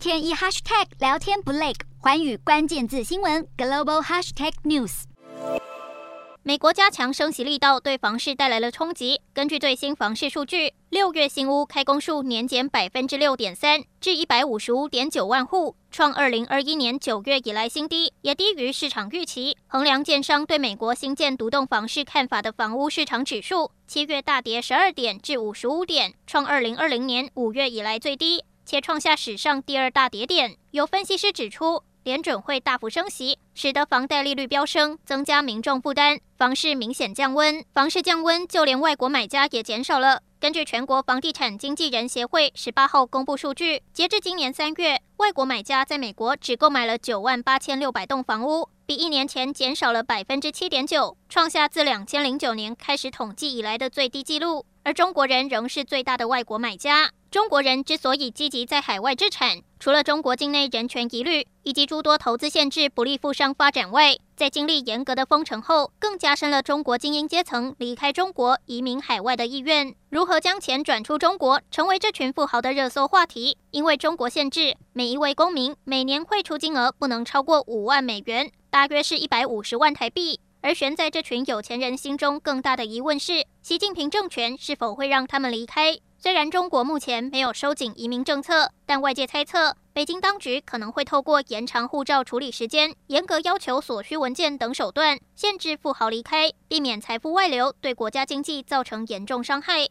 天一 hashtag 聊天不累，寰宇关键字新闻 global hashtag news。美国加强升息力道，对房市带来了冲击。根据最新房市数据，六月新屋开工数年减百分之六点三，至一百五十五点九万户，创二零二一年九月以来新低，也低于市场预期。衡量建商对美国新建独栋房市看法的房屋市场指数，七月大跌十二点至五十五点，创二零二零年五月以来最低，且创下史上第二大跌点。有分析师指出，联准会大幅升息，使得房贷利率飙升，增加民众负担，房市明显降温。房市降温，就连外国买家也减少了。根据全国房地产经纪人协会十八号公布数据，截至今年三月，外国买家在美国只购买了九万八千六百栋房屋，比一年前减少了百分之七点九，创下自两千零九年开始统计以来的最低纪录。而中国人仍是最大的外国买家。中国人之所以积极在海外置产，除了中国境内人权疑虑以及诸多投资限制不利富商发展外，在经历严格的封城后，更加深了中国精英阶层离开中国移民海外的意愿。如何将钱转出中国，成为这群富豪的热搜话题。因为中国限制每一位公民每年汇出金额不能超过五万美元，大约是一百五十万台币。而悬在这群有钱人心中更大的疑问是，习近平政权是否会让他们离开？虽然中国目前没有收紧移民政策，但外界猜测，北京当局可能会透过延长护照处理时间、严格要求所需文件等手段，限制富豪离开，避免财富外流，对国家经济造成严重伤害。